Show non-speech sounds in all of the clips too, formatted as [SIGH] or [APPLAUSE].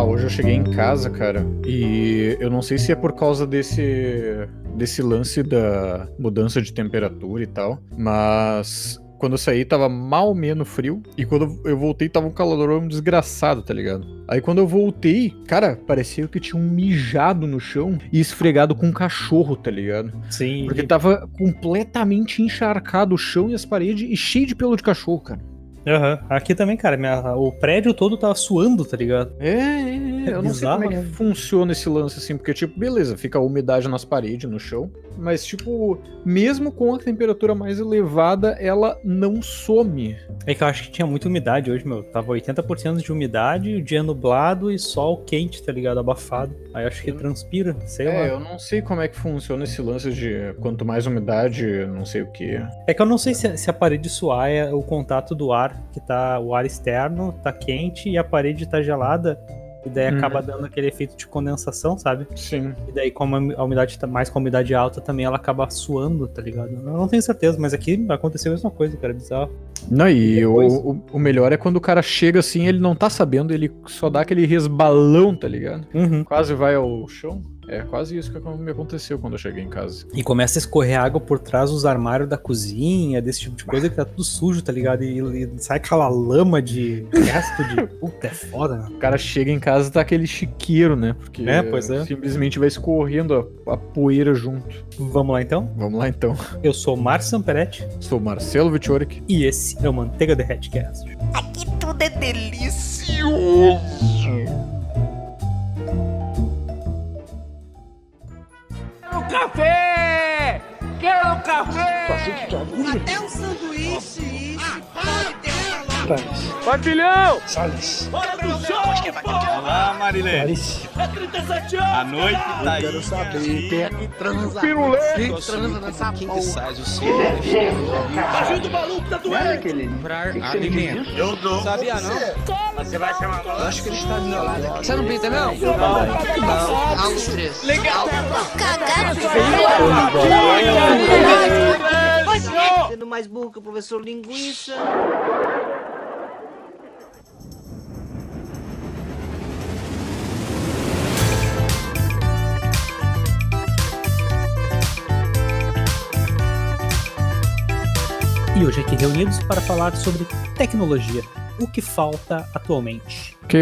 Ah, hoje eu cheguei em casa, cara, e eu não sei se é por causa desse desse lance da mudança de temperatura e tal, mas quando eu saí tava mal menos frio e quando eu voltei tava um calorão desgraçado, tá ligado? Aí quando eu voltei, cara, parecia que tinha um mijado no chão e esfregado com um cachorro, tá ligado? Sim. Porque tava completamente encharcado o chão e as paredes e cheio de pelo de cachorro, cara. Aham. Aqui também, cara, minha- o prédio todo tava suando, tá ligado? É, é, é, eu não sei bizarro, como é que né? funciona esse lance assim, porque, tipo, beleza, fica a umidade nas paredes, no chão, mas, tipo, mesmo com a temperatura mais elevada, ela não some. É que eu acho que tinha muita umidade hoje, meu. Tava 80% de umidade, o dia nublado e sol quente, tá ligado? Abafado. Aí acho que transpira, sei lá. É, eu não sei como é que funciona esse lance de quanto mais umidade, não sei o que. É que eu não sei se, se a parede suar é o contato do ar, que tá. O ar externo tá quente e a parede tá gelada. E daí Uhum. acaba dando aquele efeito de condensação, sabe? Sim. E daí, como a umidade tá mais com a umidade alta, também ela acaba suando, tá ligado? Eu não tenho certeza, mas aqui aconteceu a mesma coisa, cara. Bizarro. Não, e o, Depois- o, o melhor é quando o cara chega assim, ele não tá sabendo, ele só dá aquele resbalão, tá ligado? Uhum. Quase vai ao chão. É quase isso que me aconteceu quando eu cheguei em casa. E começa a escorrer água por trás dos armários da cozinha, desse tipo de coisa que tá tudo sujo, tá ligado? E, e sai aquela lama de resto de. [LAUGHS] Puta, é foda, né? O cara chega em casa e tá aquele chiqueiro, né? Porque É, pois é. simplesmente vai escorrendo a, a poeira junto. Vamos lá então? Vamos lá então. Eu sou o Márcio Samperetti Sou Marcelo Vitoric. e esse é o Manteiga Derretcast. Aqui tudo é delicioso. Café! Quero café! Até um sanduíche, isso. Pode uma loja. Patilhão! Salles, Bora pro show! Olá, Marilene. É 37 anos! A noite tá aí. Quero saber quem é que transa. Pirulê! Quem transa nessa porra. Ajuda o maluco tá doendo! Eu dou. Sabia não? Você vai chamar agora? Acho que ele está do meu lado. Você não pinta, não? Não. Alto três. Legal. Sendo mais burro que o professor Linguiça. E hoje aqui reunidos para falar sobre tecnologia. O que falta atualmente? Porque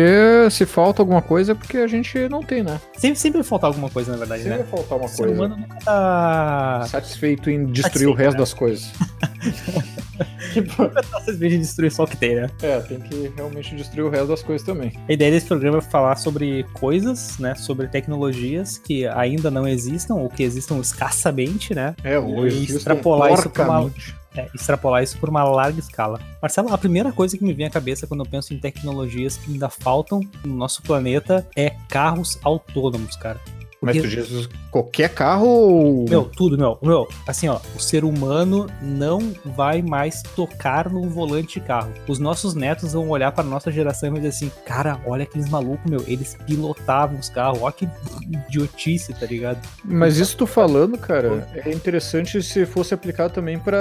se falta alguma coisa é porque a gente não tem, né? Sempre, sempre vai faltar alguma coisa, na verdade, Sempre né? vai faltar uma O ser coisa. humano nunca tá. Satisfeito em destruir Satisfeito, o resto né? das coisas. [LAUGHS] [LAUGHS] Nunca tá satisfeito de destruir só o que tem, né? É, tem que realmente destruir o resto das coisas também. A ideia desse programa é falar sobre coisas, né? Sobre tecnologias que ainda não existam ou que existam escassamente, né? É, hoje. E extrapolar isso pra uma-. É, extrapolar isso por uma larga escala. Marcelo, a primeira coisa que me vem à cabeça quando eu penso em tecnologias que ainda faltam no nosso planeta é carros autônomos, cara. Mas tu diz qualquer carro ou. Meu, tudo, meu. Meu, assim, ó, o ser humano não vai mais tocar no volante de carro. Os nossos netos vão olhar pra nossa geração e vão dizer assim, cara, olha aqueles malucos, meu, eles pilotavam os carros, olha que idiotice, tá ligado? Mas isso tu falando, cara, é interessante se fosse aplicado também pra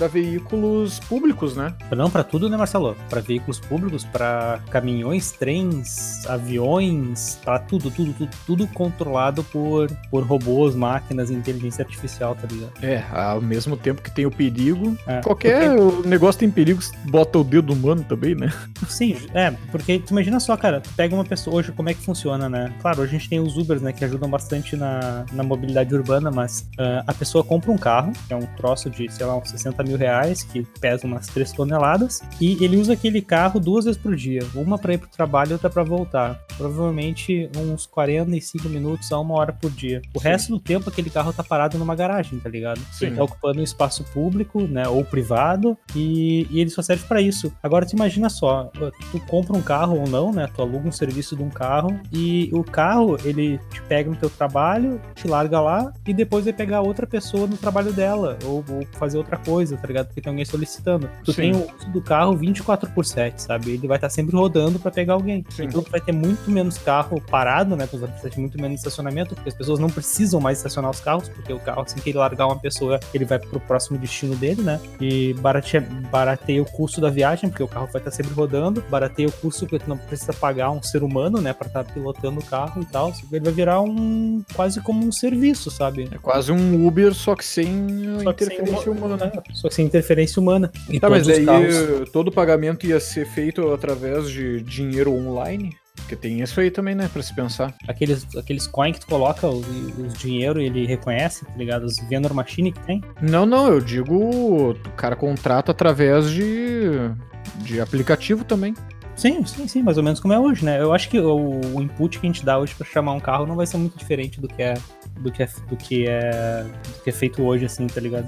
para veículos públicos, né? Não pra tudo, né, Marcelo? Pra veículos públicos, pra caminhões, trens, aviões, pra tudo, tudo, tudo, tudo controlado por, por robôs, máquinas inteligência artificial, tá ligado? É, ao mesmo tempo que tem o perigo, É, qualquer negócio tem perigo, bota o dedo humano também, né? Sim, é, porque tu imagina só, cara, tu pega uma pessoa hoje, como é que funciona, né? Claro, hoje a gente tem os Ubers, né, que ajudam bastante na, na mobilidade urbana, mas ah, a pessoa compra um carro, que é um troço de, sei lá, uns 60 mil reais, que pesa umas 3 toneladas, e ele usa aquele carro duas vezes por dia, uma pra ir pro trabalho e outra pra voltar. Provavelmente uns 45 minutos a uma hora por dia. O resto do tempo aquele carro tá parado numa garagem, tá ligado? Sim. Ele tá ocupando um espaço público, né, ou privado, e, e ele só serve pra isso. Agora tu imagina só, tu compra um carro ou não, né? Tu aluga um serviço de um carro e o carro ele te pega no teu trabalho, te larga lá e depois vai pegar outra pessoa no trabalho dela ou, ou fazer outra coisa, tá ligado? Porque tem alguém solicitando. Tu Sim. tem o uso do carro 24 por 7, sabe? Ele vai estar sempre rodando pra pegar alguém. Sim. Então tu vai ter muito menos carro parado, né? Tu vai precisar de muito menos estacionamento, porque as pessoas não precisam mais estacionar os carros, porque o carro, assim que ele largar uma pessoa, ele vai pro próximo destino dele, né? E barateia, barateia o custo da viagem, porque o carro vai estar sempre rodando, barateia o custo porque tu não precisa pagar um ser humano, né, pra estar pilotando o carro e tal. Ele vai virar um quase como um serviço, sabe? É quase um Uber, só que sem Só que sem interferência uma- humana. né? Só que sem interferência humana. E Tá, mas daí carros- todo o pagamento ia ser feito através de dinheiro online? Porque tem isso aí também, né, pra se pensar. Aqueles, aqueles coins que tu coloca, os, os dinheiro, ele reconhece, tá ligado? Os vendor machine que tem. Não, não, eu digo, o cara contrata através de, de aplicativo também. Sim, sim, sim, mais ou menos como é hoje, né? Eu acho que o, o input que a gente dá hoje pra chamar um carro não vai ser muito diferente do que é do que é, do que é, do que é feito hoje, assim, tá ligado?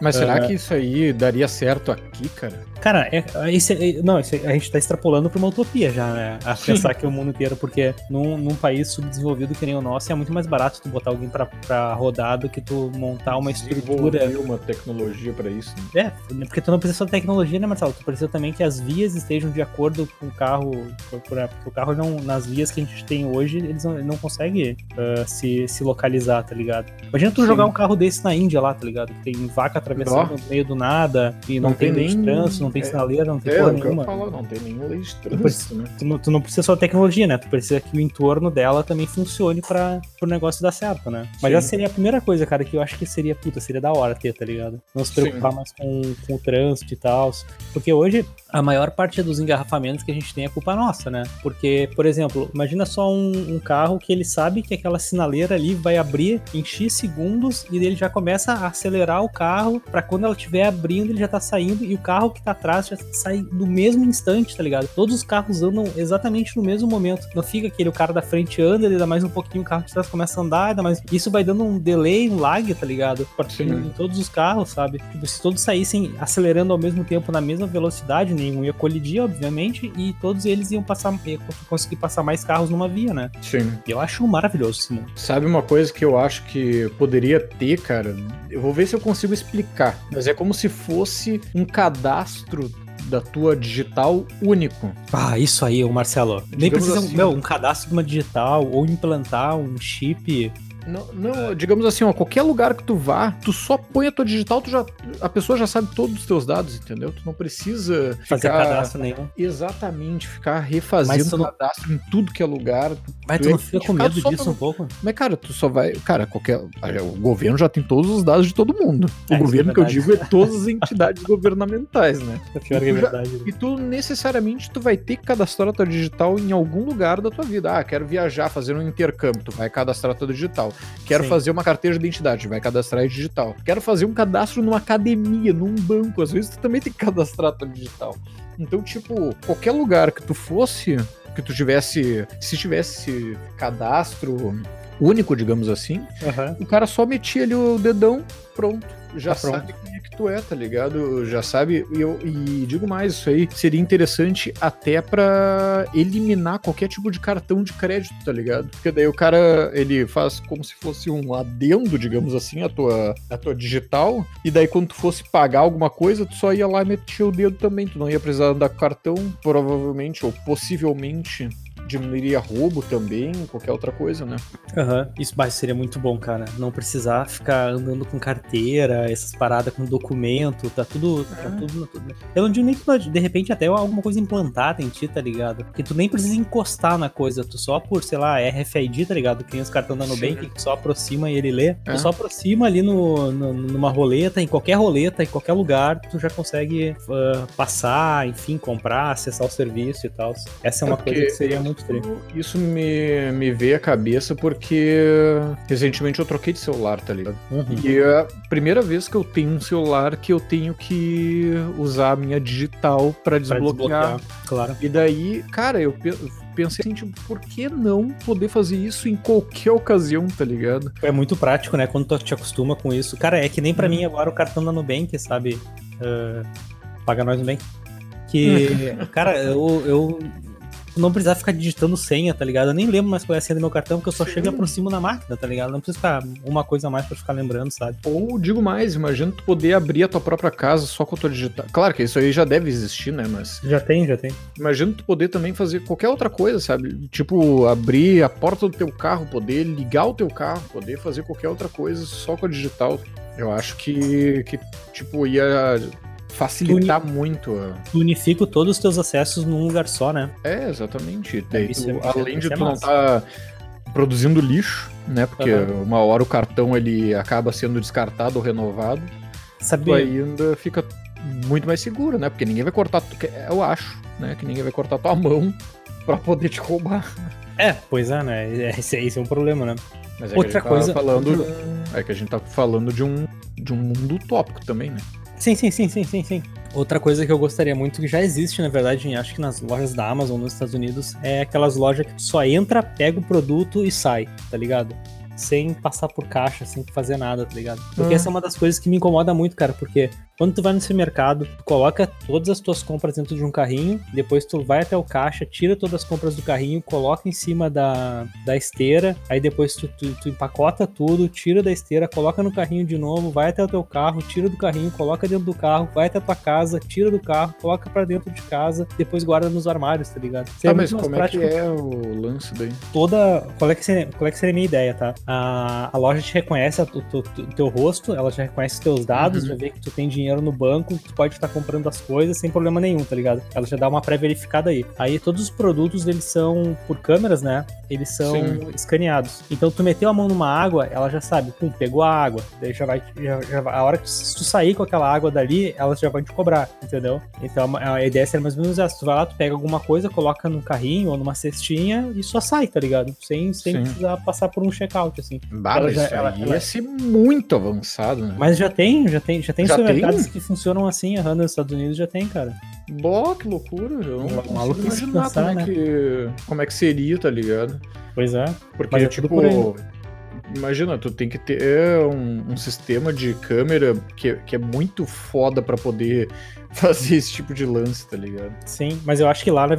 Mas será É. que isso aí daria certo aqui, cara? Cara, é, esse, é- não, esse- a gente tá extrapolando pra uma utopia já, né? A pensar que o mundo inteiro, porque num, num país subdesenvolvido que nem o nosso, é muito mais barato tu botar alguém pra, pra rodar do que tu montar uma estrutura. Uma tecnologia pra isso. né? É, porque tu não precisa só de tecnologia, né, Marcelo? Tu precisa também que as vias estejam de acordo com o carro. por- Porque o carro não, nas vias que a gente tem hoje, eles não, ele não consegue ah, se, se localizar, tá ligado? Imagina tu Sim. jogar um carro desse na Índia lá, tá ligado? Que tem vaca atravessando no meio do nada, e não, Não tem, tem nem- trânsito, não tem é- sinaleira, não tem É, porra nenhuma. falo, não tem nenhuma lei de trânsito, né? Tu não, tu não precisa só tecnologia, né? Tu precisa que o entorno dela também funcione para o negócio dar certo, né? Mas Sim. essa seria a primeira coisa, cara, que eu acho que seria, puta, seria da hora ter, tá ligado? Não se preocupar Sim. mais com, com o trânsito e tal. Porque hoje a maior parte dos engarrafamentos que a gente tem é culpa nossa, né? Porque, por exemplo, imagina só um, um carro que ele sabe que aquela sinaleira ali vai abrir em X segundos e ele já começa a acelerar o carro para quando ela estiver abrindo ele já tá saindo e o carro que tá atrás já sai no mesmo instante, tá ligado? Todos os carros andam exatamente no mesmo momento. Não fica aquele o cara da frente anda, ele dá mais um pouquinho, o carro de trás começa a andar, dá mais... isso vai dando um delay, um lag, tá ligado? Em todos os carros, sabe? Tipo, se todos saíssem acelerando ao mesmo tempo na mesma velocidade, nenhum ia colidir, obviamente, e todos eles iam passar, ia conseguir passar mais carros numa via, né? Sim. Eu acho maravilhoso esse mundo. Sabe uma coisa que eu acho que poderia ter, cara? Eu vou ver se eu consigo explicar. Mas é como se fosse um cadastro da tua digital único. Ah, isso aí, ô Marcelo. Nem Digamos precisa, assim, meu, ó. um cadastro de uma digital ou implantar um chip. Não, não, digamos assim, ó, qualquer lugar que tu vá, tu só põe a tua digital, tu já, a pessoa já sabe todos os teus dados, entendeu? Tu não precisa Fazer ficar cadastro nenhum. exatamente, ficar refazendo não- cadastro em tudo que é lugar. Mas Tu tu é não fica com medo disso pelo- um pouco? Mas, cara, tu só vai. Cara, qualquer. O governo já tem todos os dados de todo mundo. O É, isso governo é que eu digo é todas as entidades [LAUGHS] governamentais, né? É pior que é já- verdade. E tu necessariamente tu vai ter que cadastrar a tua digital em algum lugar da tua vida. Ah, quero viajar, fazer um intercâmbio, tu vai cadastrar a tua digital. Quero Sim. fazer uma carteira de identidade, vai cadastrar digital. Quero fazer um cadastro numa academia, num banco, às vezes tu também tem que cadastrar tua digital. Então, tipo, qualquer lugar que tu fosse, que tu tivesse, se tivesse cadastro único, digamos assim, Aham. o cara só metia ali o dedão, pronto. Já Tá sabe quem é que tu é, tá ligado? Já sabe. E, eu, e digo mais, isso aí seria interessante até pra eliminar qualquer tipo de cartão de crédito, tá ligado? Porque daí o cara, ele faz como se fosse um adendo, digamos assim, a tua, a tua digital. E daí quando tu fosse pagar alguma coisa, tu só ia lá e metia o dedo também. Tu não ia precisar andar com cartão, provavelmente, ou possivelmente. Diminuiria roubo também, qualquer outra coisa, né? Aham, isso mas seria muito bom, cara. Não precisar ficar andando com carteira, essas paradas com documento, tá tudo. Tá É. tudo, tudo- Eu não digo nem que de repente até alguma coisa implantada em ti, tá ligado? Que tu nem precisa encostar na coisa, tu só por, sei lá, RFID, tá ligado? Que nem os cartões da Nubank, que tu só aproxima e ele lê. É. Tu só aproxima ali no, no- numa roleta, em qualquer roleta, em qualquer lugar, tu já consegue ah, passar, enfim, comprar, acessar o serviço e tal. Essa é uma É coisa porque que seria muito. Isso me, me veio à cabeça porque recentemente eu troquei de celular, tá ligado? Uhum. E é a primeira vez que eu tenho um celular que eu tenho que usar a minha digital pra Pra desbloquear. Claro. E daí, cara, eu pe- pensei assim, tipo, por que não poder fazer isso em qualquer ocasião, tá ligado? É muito prático, né? Quando tu te acostuma com isso. Cara, é que nem pra mim agora o cartão da Nubank, sabe? Ah, paga nós Nubank. Que, [LAUGHS] cara, eu, eu não precisar ficar digitando senha, tá ligado? Eu nem lembro mais qual é a senha do meu cartão, porque eu só Sim. chego e aproximo na máquina, tá ligado? Não precisa ficar uma coisa a mais pra ficar lembrando, sabe? Ou digo mais, imagina tu poder abrir a tua própria casa só com a tua digital. Claro que isso aí já deve existir, né? Mas Já tem, já tem. imagina tu poder também fazer qualquer outra coisa, sabe? Tipo, abrir a porta do teu carro, poder ligar o teu carro, poder fazer qualquer outra coisa só com a digital. Eu acho que, que tipo, ia facilitar muito. a- Tu unifica todos os teus acessos num lugar só, né? É, exatamente. Tu, é- é- além de tu não massa. tá produzindo lixo, né? Porque Aham. uma hora o cartão ele acaba sendo descartado ou renovado. tu Sabe? ainda fica muito mais seguro, né? Porque ninguém vai cortar, tu- eu acho, né? Que ninguém vai cortar tua mão [LAUGHS] pra poder te roubar. É, pois é, né? É, Esse, esse é um problema, né? Mas é Outra que a gente coisa- Tá falando, é que a gente tá falando de um, de um mundo utópico também, né? Sim, sim, sim, sim, sim, sim. Outra coisa que eu gostaria muito, que já existe, na verdade, acho que nas lojas da Amazon nos Estados Unidos, é aquelas lojas que só entra, pega o produto e sai, tá ligado? Sem passar por caixa, sem fazer nada, tá ligado? Porque Ah. essa é uma das coisas que me incomoda muito, cara, porque quando tu vai no supermercado, tu coloca todas as tuas compras dentro de um carrinho, depois tu vai até o caixa, tira todas as compras do carrinho, coloca em cima da, da esteira, aí depois tu, tu, tu empacota tudo, tira da esteira, coloca no carrinho de novo, vai até o teu carro, tira do carrinho, coloca dentro do carro, vai até a tua casa, tira do carro, coloca pra dentro de casa, depois guarda nos armários, tá ligado? Tá, Seria mas como é que é o lance daí? toda. Qual é que seria, qual é que seria a minha ideia, tá? A, a loja te reconhece o teu, rosto, ela já reconhece os teus dados, Uhum. já vê que tu tem dinheiro no banco, que tu pode estar comprando as coisas sem problema nenhum, tá ligado? Ela já dá uma pré-verificada aí. Aí todos os produtos, eles são por câmeras, né? Eles são Sim. escaneados. Então tu meteu a mão numa água, ela já sabe, pum, pegou a água. Daí já vai, já, já vai- a hora que tu, se tu sair com aquela água dali, elas já vão te cobrar, entendeu? Então a a ideia seria mais ou menos essa. Tu vai lá, tu pega alguma coisa, coloca num carrinho ou numa cestinha e só sai, tá ligado? Sem, sem Sim. precisar passar por um check-out, assim. Bah, Ela já- isso ela- aí ela- ia ser muito avançado, né? Mas já tem, já tem, já tem Já supermercados tem? que funcionam assim, aham, nos Estados Unidos já tem, cara. Bó, que loucura. Eu não maluquice imaginar pensar, como, é né? que, como é que seria, tá ligado? Pois é. Porque, Mas é tudo tipo, imagina, tu tem que ter um, um sistema de câmera que, que é muito foda pra poder [LAUGHS] fazer esse tipo de lance, tá ligado? Sim, mas eu acho que lá, na,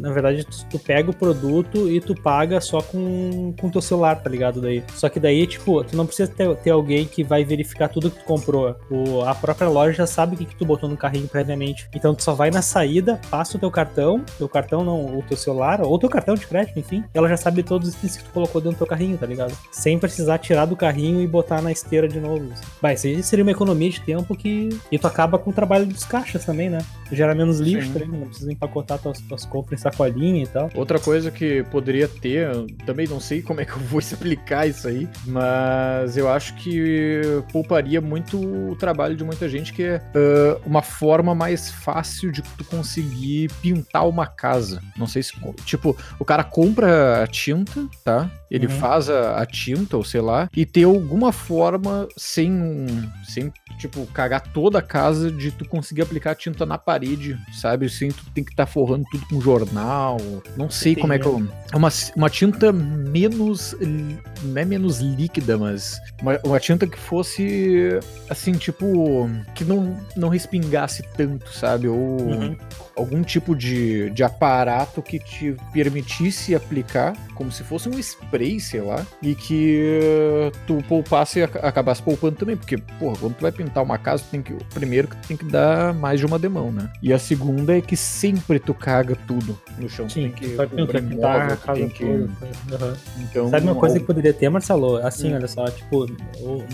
na- verdade, tu, tu pega o produto e tu paga só com o teu celular, tá ligado? Daí. Só que daí, tipo, tu não precisa ter, ter alguém que vai verificar tudo que tu comprou. O, a própria loja já sabe o que, que tu botou no carrinho previamente. Então tu só vai na saída, passa o teu cartão, teu cartão não, o teu celular, ou teu cartão de crédito, enfim. Ela já sabe todos os itens que tu colocou dentro do teu carrinho, tá ligado? Sem precisar tirar do carrinho e botar na esteira de novo. Vai, aí seria uma economia de tempo que. E tu acaba com o trabalho dos caixas também, né? Gera menos lixo também, não precisa empacotar tuas, tuas compras em sacolinha e tal. Outra coisa que poderia ter, também não sei como é que eu vou [LAUGHS] explicar isso aí, mas eu acho que pouparia muito o trabalho de muita gente, que é ah, uma forma mais fácil de tu conseguir pintar uma casa. Não sei se, tipo, o cara compra a tinta, tá? Ele Uhum. faz a, a tinta, ou sei lá, e ter alguma forma sem, um- sem, tipo, cagar toda a casa de tu conseguir aplicar a tinta na parede, sabe? Sem tu tem que estar forrando tudo com jornal. Não sei como é que eu. É uma, uma tinta menos. Não é menos líquida, mas. Uma, uma tinta que fosse. Assim, tipo. Que não, não respingasse tanto, sabe? Ou Uhum. Algum tipo de, de aparato que te permitisse aplicar, como se fosse um spray, sei lá, e que eh, tu poupasse e ac- acabasse poupando também, porque, porra, quando tu vai pintar uma casa, tu tem que, primeiro que tu tem que dar mais de uma demão, né? E a segunda é que sempre tu caga tudo no chão, tu Sim, tem que vai pintar, tu tem que... Uhum. Então, Sabe uma coisa que ou- poderia ter, Marcelo? Assim, Hum. olha só, tipo,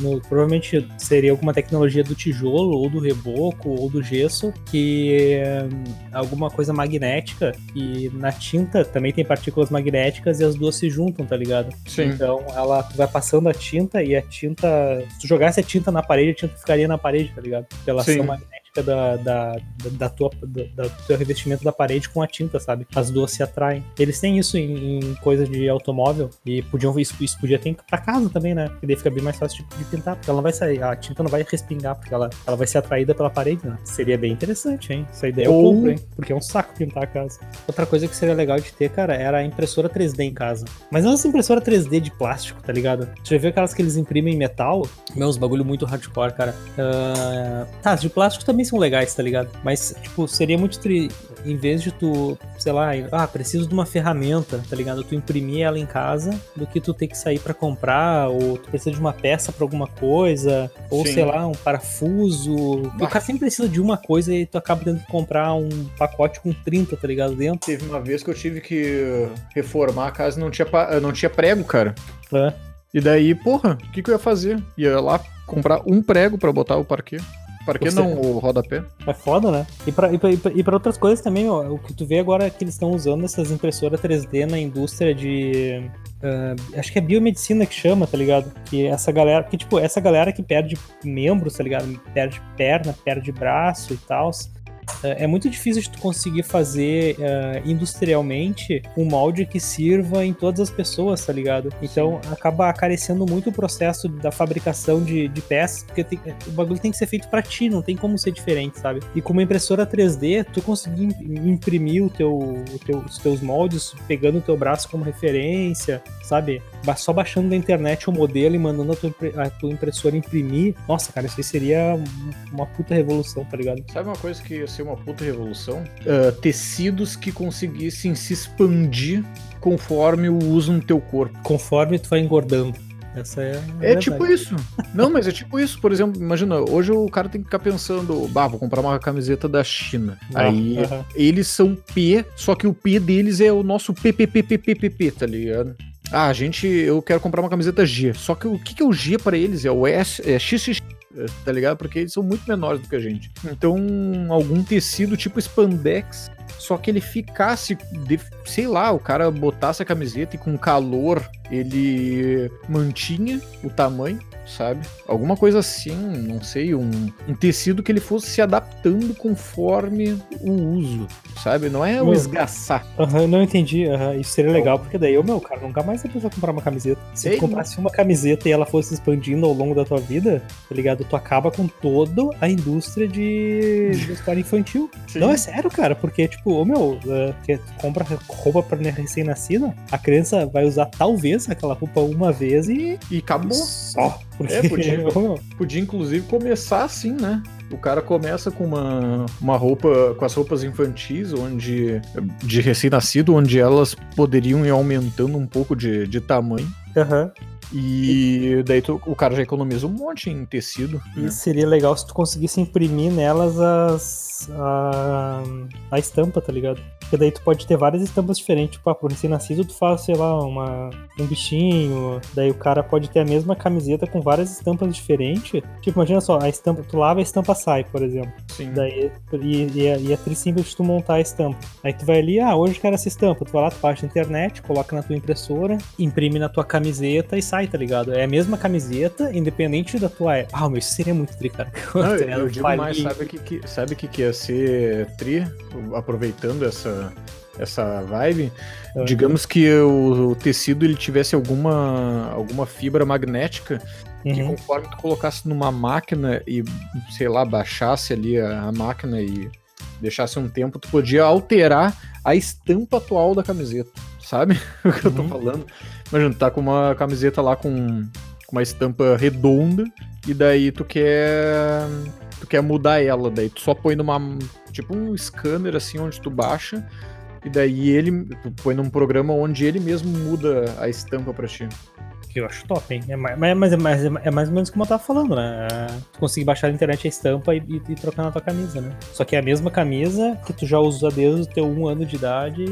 no- provavelmente seria alguma tecnologia do tijolo, ou do reboco, ou do gesso, que alguma coisa magnética, e na tinta também tem partículas magnéticas e as duas se juntam, tá ligado? Sim. Então ela vai passando a tinta e a tinta. Se tu jogasse a tinta na parede, a tinta ficaria na parede, tá ligado? Pela ação magnética da, da, da, da tua, da, do teu revestimento da parede com a tinta, sabe? As duas se atraem. Eles têm isso em, em coisa de automóvel e podiam isso, isso podia ter pra casa também, né? Porque daí fica bem mais fácil de, de pintar, porque ela não vai sair, a tinta não vai respingar, porque ela, ela vai ser atraída pela parede, né? Seria bem interessante, hein? Essa ideia eu Ou- compro, hein? Porque é um saco pintar a casa. Outra coisa que seria legal de ter, cara, era a impressora 3D em casa. Mas não essa impressora 3D de plástico, tá ligado? Você já viu aquelas que eles imprimem em metal? Meu, uns bagulho muito hardcore, cara. Ah, tá, de plástico também são legais, tá ligado? Mas, tipo, seria muito tri... em vez de tu, sei lá, ah, preciso de uma ferramenta, tá ligado? Tu imprimir ela em casa do que tu ter que sair pra comprar, ou tu precisa de uma peça pra alguma coisa, ou Sim. sei lá, um parafuso. O Ah. cara sempre precisa de uma coisa e tu acaba tendo que comprar um pacote com 30, tá ligado? Dentro. Teve uma vez que eu tive que reformar a casa e não tinha, não tinha prego, cara. É. E daí, porra, o que, que eu ia fazer? Ia lá comprar um prego pra botar o parquê. Parquê Você- não, o rodapé. É foda, né? E pra, e pra, e pra- outras coisas também, ó, o que tu vê agora é que eles estão usando essas impressoras 3D na indústria de. ah, acho que é biomedicina que chama, tá ligado? Que essa galera. Que, tipo, essa galera que perde membros, tá ligado? Perde perna, perde braço e tal. É muito difícil de tu conseguir fazer ah, industrialmente um molde que sirva em todas as pessoas, tá ligado? Então acaba acarecendo muito o processo da fabricação de, de peças, porque tem- o bagulho tem que ser feito pra ti, não tem como ser diferente, sabe? E com uma impressora 3D, tu conseguir im- imprimir o teu, o teu- os teus moldes, pegando o teu braço como referência, sabe? Só baixando da internet o modelo e mandando a tua, a tua impressora imprimir. Nossa, cara, isso aí seria um- uma puta revolução, tá ligado? Sabe uma coisa que ia ser uma puta revolução? Ah, tecidos que conseguissem se expandir conforme o uso no teu corpo. Conforme tu vai engordando. Essa é. a É tipo isso. Não, mas é tipo isso. Por exemplo, imagina, hoje o cara tem que ficar pensando, bah, vou comprar uma camiseta da China. Ah, Aí aham. eles são P, só que o P deles é o nosso PPPPPP, tá ligado? Ah, gente, eu quero comprar uma camiseta G. Só que o que, que é o G pra eles? É o S, é XX, tá ligado? Porque eles são muito menores do que a gente. Então, algum tecido tipo spandex, só que ele ficasse, de- sei lá, o cara botasse a camiseta e com calor ele mantinha o tamanho, sabe? Alguma coisa assim, não sei, um, um tecido que ele fosse se adaptando conforme o uso, sabe? Não é o esgaçar. Aham, não entendi. Isso seria legal, porque daí eu, meu, cara, nunca mais ia precisar comprar uma camiseta. Se Ei, tu comprasse uma camiseta e ela fosse expandindo ao longo da tua vida, tá ligado? Tu acaba com toda a indústria de de história infantil. [LAUGHS] Não, é sério, cara, porque, tipo, ô meu, que tu compra roupa pra recém-nascida, a criança vai usar talvez aquela roupa uma vez e. E acabou. Só. Porque, É, podia. [LAUGHS] Podia inclusive começar assim, né? O cara começa com uma, uma roupa, com as roupas infantis, onde de recém-nascido, onde elas poderiam ir aumentando um pouco de, de tamanho. aham. E daí tu- o cara já economiza um monte em tecido. E né? seria legal se tu conseguisse imprimir nelas as. a, a estampa, tá ligado? Porque daí tu pode ter várias estampas diferentes. Tipo, ah, pro recém-nascido tu faz, sei lá, uma, um bichinho. Daí o cara pode ter a mesma camiseta com várias estampas diferentes. Tipo, imagina só, a estampa, tu lava a estampa sai, por exemplo. Sim. Daí, e, e, é, e é tri simples de tu montar a estampa. Aí tu vai ali, ah, hoje eu quero essa estampa. Tu vai lá, tu baixa na internet, coloca na tua impressora, imprime na tua camiseta e sai, tá ligado? É a mesma camiseta, independente da tua. é- Ah, mas isso seria muito tri, cara. Não, eu, ligado? [LAUGHS] eu digo mais, sabe o que, que, sabe que, que ia ser tri? Aproveitando essa, essa vibe, digamos que o, o tecido ele tivesse alguma, alguma fibra magnética que Uhum. conforme tu colocasse numa máquina e, sei lá, baixasse ali a, a máquina e deixasse um tempo, tu podia alterar a estampa atual da camiseta, sabe? [LAUGHS] o que eu tô Uhum. falando? Imagina, tu tá com uma camiseta lá com, com uma estampa redonda e daí tu quer tu quer mudar ela, daí tu só põe numa tipo um scanner assim onde tu baixa e daí ele tu põe num programa onde ele mesmo muda a estampa pra ti. Que eu acho top, hein? É mais, mas é, mais, é mais ou menos como eu tava falando, né? Tu conseguir baixar na internet a estampa e, e, e trocar na tua camisa, né? Só que é a mesma camisa que tu já usa desde o teu um ano de idade.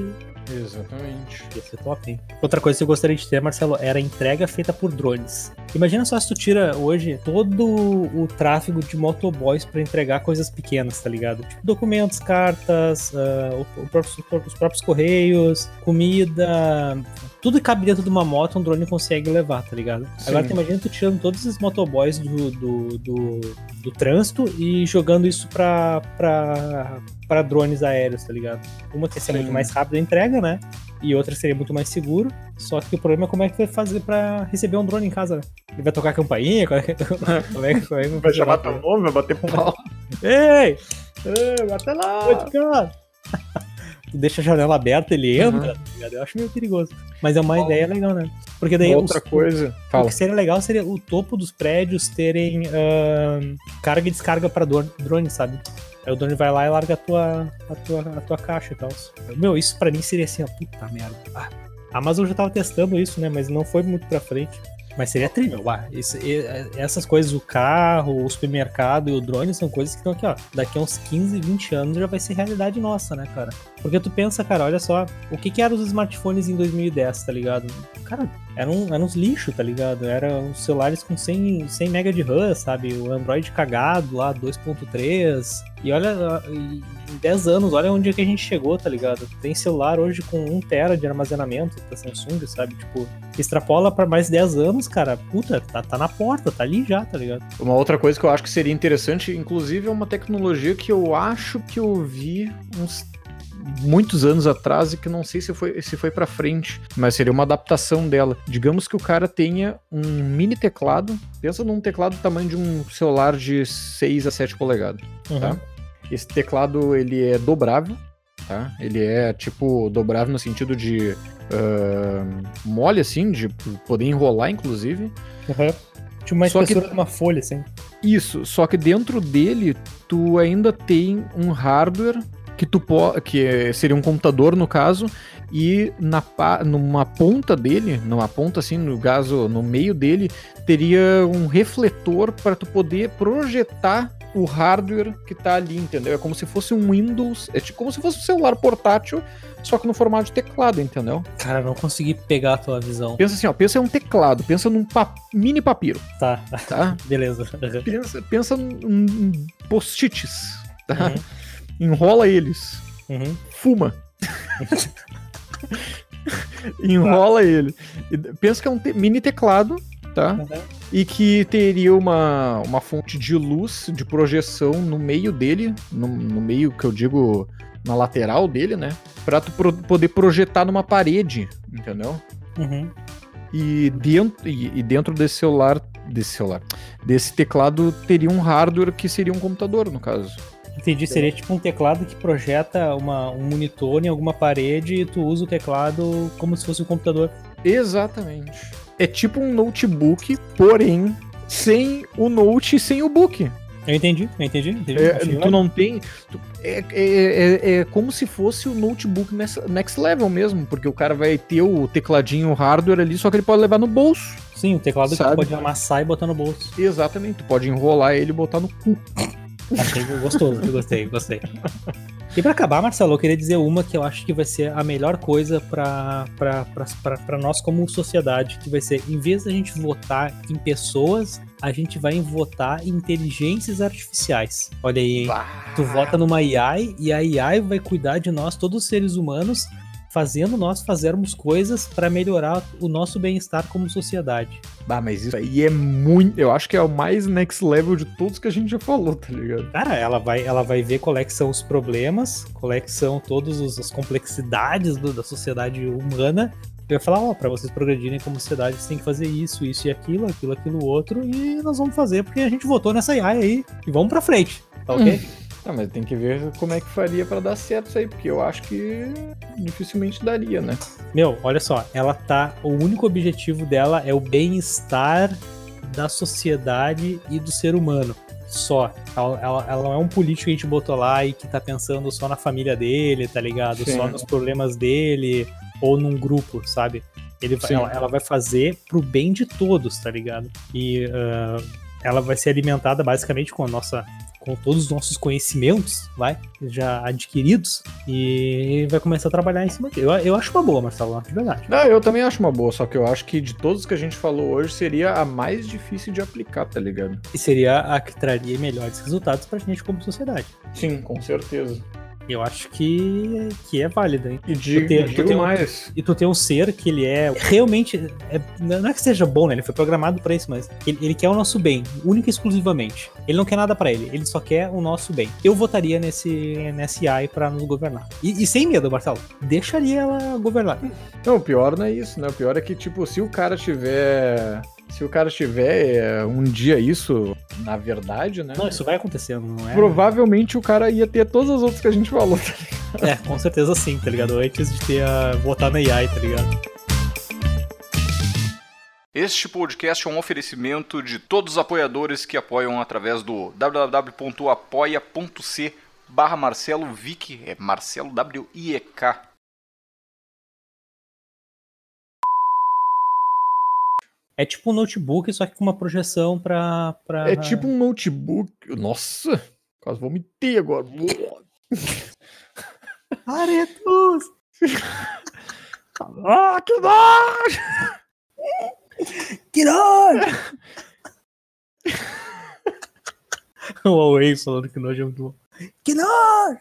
Exatamente. Ia ser top, hein? Outra coisa que eu gostaria de ter, Marcelo, era entrega feita por drones. Imagina só se tu tira hoje todo o tráfego de motoboys pra entregar coisas pequenas, tá ligado? Tipo documentos, cartas, o- o próprio- os próprios correios, comida, tudo que cabe dentro de uma moto, um drone consegue levar, tá ligado? Sim. Agora tu imagina tu tirando todos esses motoboys do, do, do, do trânsito e jogando isso pra, pra, pra drones aéreos, tá ligado? Uma que ia ser Sim. muito mais rápido a entrega, né? E outra seria muito mais seguro. Só que o problema é como é que tu vai fazer pra receber um drone em casa, né? Ele vai tocar campainha? Como é que, [LAUGHS] como é que, como é que Vai chamar teu nome, vai bater pau. [LAUGHS] Ei! Ei, até lá! Pode ficar! Tu deixa a janela aberta, ele Uhum. entra, tá ligado? Eu acho meio perigoso. Mas é uma ideia legal, né? Porque daí Uma os- outra coisa. o Fala. que seria legal seria o topo dos prédios terem ahn, carga e descarga pra dro- drone, sabe? Aí o drone vai lá e larga a tua, a tua, a tua caixa e tal. Meu, isso pra mim seria assim, ó, puta merda. Ah, a Amazon já tava testando isso, né? Mas não foi muito pra frente. Mas seria isso- e- essas coisas, o carro, o supermercado e o drone são coisas que estão aqui, ó. Daqui a uns 15, 20 anos já vai ser realidade nossa, né, cara? Porque tu pensa, cara, olha só, o que que eram os smartphones em 2010, tá ligado? Cara, eram, eram uns lixos, tá ligado? Eram os celulares com 100, 100 MB de RAM, sabe? O Android cagado lá, 2.3. E olha, em 10 anos, olha onde é que a gente chegou, tá ligado? Tem celular hoje com 1 tera de armazenamento da Samsung, sabe? Tipo, extrapola pra mais 10 anos, cara, puta, tá, tá na porta, tá ali já, tá ligado? Uma outra coisa que eu acho que seria interessante, inclusive, é uma tecnologia que eu acho que eu vi uns muitos anos atrás e que não sei se foi se foi para frente, mas seria uma adaptação dela. Digamos que o cara tenha um mini teclado, pensa num teclado do tamanho de um celular de 6 a 7 polegadas, tá? Esse teclado ele é dobrável, tá? Ele é tipo dobrável no sentido de ah, mole assim, de poder enrolar inclusive. Uhum. Tipo uma Só que- espessura de uma folha, assim. Isso, só que dentro dele tu ainda tem um hardware que tu pode, que seria um computador no caso, e na numa ponta dele, numa ponta assim, no caso, no meio dele, teria um refletor para tu poder projetar o hardware que tá ali, entendeu? É como se fosse um Windows, é tipo como se fosse um celular portátil, só que no formato de teclado, entendeu? Cara, não consegui pegar a tua visão. Pensa assim, ó, pensa em um teclado, pensa num pa- mini papiro, Tá, tá? [LAUGHS] beleza. Pensa, pensa em post-its, tá? Uhum, enrola eles, uhum. fuma. [LAUGHS] enrola ele. Pensa que é um te- mini teclado, tá? Uhum. E que teria uma, uma fonte de luz, de projeção no meio dele, no, no meio que eu digo na lateral dele, né? Pra tu pro- poder projetar numa parede, entendeu? Uhum. E dentro, e, e dentro desse celular, desse celular, desse teclado teria um hardware que seria um computador, no caso. Entendi, seria tipo um teclado que projeta uma, um monitor em alguma parede e tu usa o teclado como se fosse um computador. Exatamente. É tipo um notebook, porém sem o note e sem o book. Eu entendi, eu entendi. entendi. É, tu não tem. tu- é, é, é, é como se fosse o notebook next, level mesmo, porque o cara vai ter o tecladinho hardware ali, só que ele pode levar no bolso. Sim, um teclado que Sabe? tu pode amassar e botar no bolso. Exatamente. Tu pode enrolar ele e botar no cu. Achei gostoso, eu gostei, gostei. E pra acabar, Marcelo, eu queria dizer uma que eu acho que vai ser a melhor coisa pra nós como sociedade, que vai ser, em vez da gente votar em pessoas, a gente vai votar em inteligências artificiais. Olha aí, hein? Tu vota numa AI e a AI vai cuidar de nós, todos os seres humanos, fazendo nós fazermos coisas pra melhorar o nosso bem-estar como sociedade. Ah, mas isso aí é muito. Eu acho que é o mais next level de todos que a gente já falou, tá ligado? Cara, ela vai, ela vai ver qual é que são os problemas, qual é que são todas os- as complexidades do- da sociedade humana. E vai falar, ó, pra vocês progredirem como sociedade, vocês têm que fazer isso, isso e aquilo, aquilo, aquilo, outro, e nós vamos fazer porque a gente votou nessa AI aí. E vamos pra frente, tá ok? Ah, mas tem que ver como é que faria pra dar certo isso aí, porque eu acho que dificilmente daria, né? Meu, olha só, ela tá. O único objetivo dela é o bem-estar da sociedade e do ser humano. Só. Ela, ela- ela não é um político que a gente botou lá e que tá pensando só na família dele, tá ligado? Sim. Só nos problemas dele ou num grupo, sabe? Ele, ela, ela vai fazer pro bem de todos, tá ligado? E ah, ela vai ser alimentada basicamente com a nossa. Com todos os nossos conhecimentos, vai, já adquiridos, e vai começar a trabalhar em cima dele. Eu, eu acho uma boa, Marcelo, de verdade. Não, eu também acho uma boa, só que eu acho que de todos que a gente falou hoje seria a mais difícil de aplicar, tá ligado? E seria a que traria melhores resultados pra gente como sociedade. Sim, com certeza. Eu acho que, que é válido, hein? E digo, Tu tem- tu digo um- mais. E tu tem um ser que ele é realmente. é- não é que seja bom, né? Ele foi programado pra isso, mas ele, ele quer o nosso bem, única e exclusivamente. Ele não quer nada pra ele, ele só quer o nosso bem. Eu votaria nesse, nesse AI pra nos governar. E, e sem medo, Marcelo, deixaria ela governar. Não, o pior não é isso, né? O pior é que, tipo, se o cara tiver. Se o cara tiver é, um dia isso, na verdade, né? Não, isso vai acontecendo, não é? Provavelmente o cara ia ter todas as outras que a gente falou, tá ligado? É, com certeza sim, tá ligado? Antes de ter a votar na AI, tá ligado? Este podcast é um oferecimento de todos os apoiadores que apoiam através do www.apoia.c barra Marcelo Vick, é Marcelo W-I-E-K. É tipo um notebook, só que com uma projeção pra. pra... É tipo um notebook. Nossa, quase vomitei agora. [LAUGHS] Aretos! [LAUGHS] ah, que nojo! Que nojo! [LAUGHS] o Huawei falando que nojo é muito bom. Que nojo!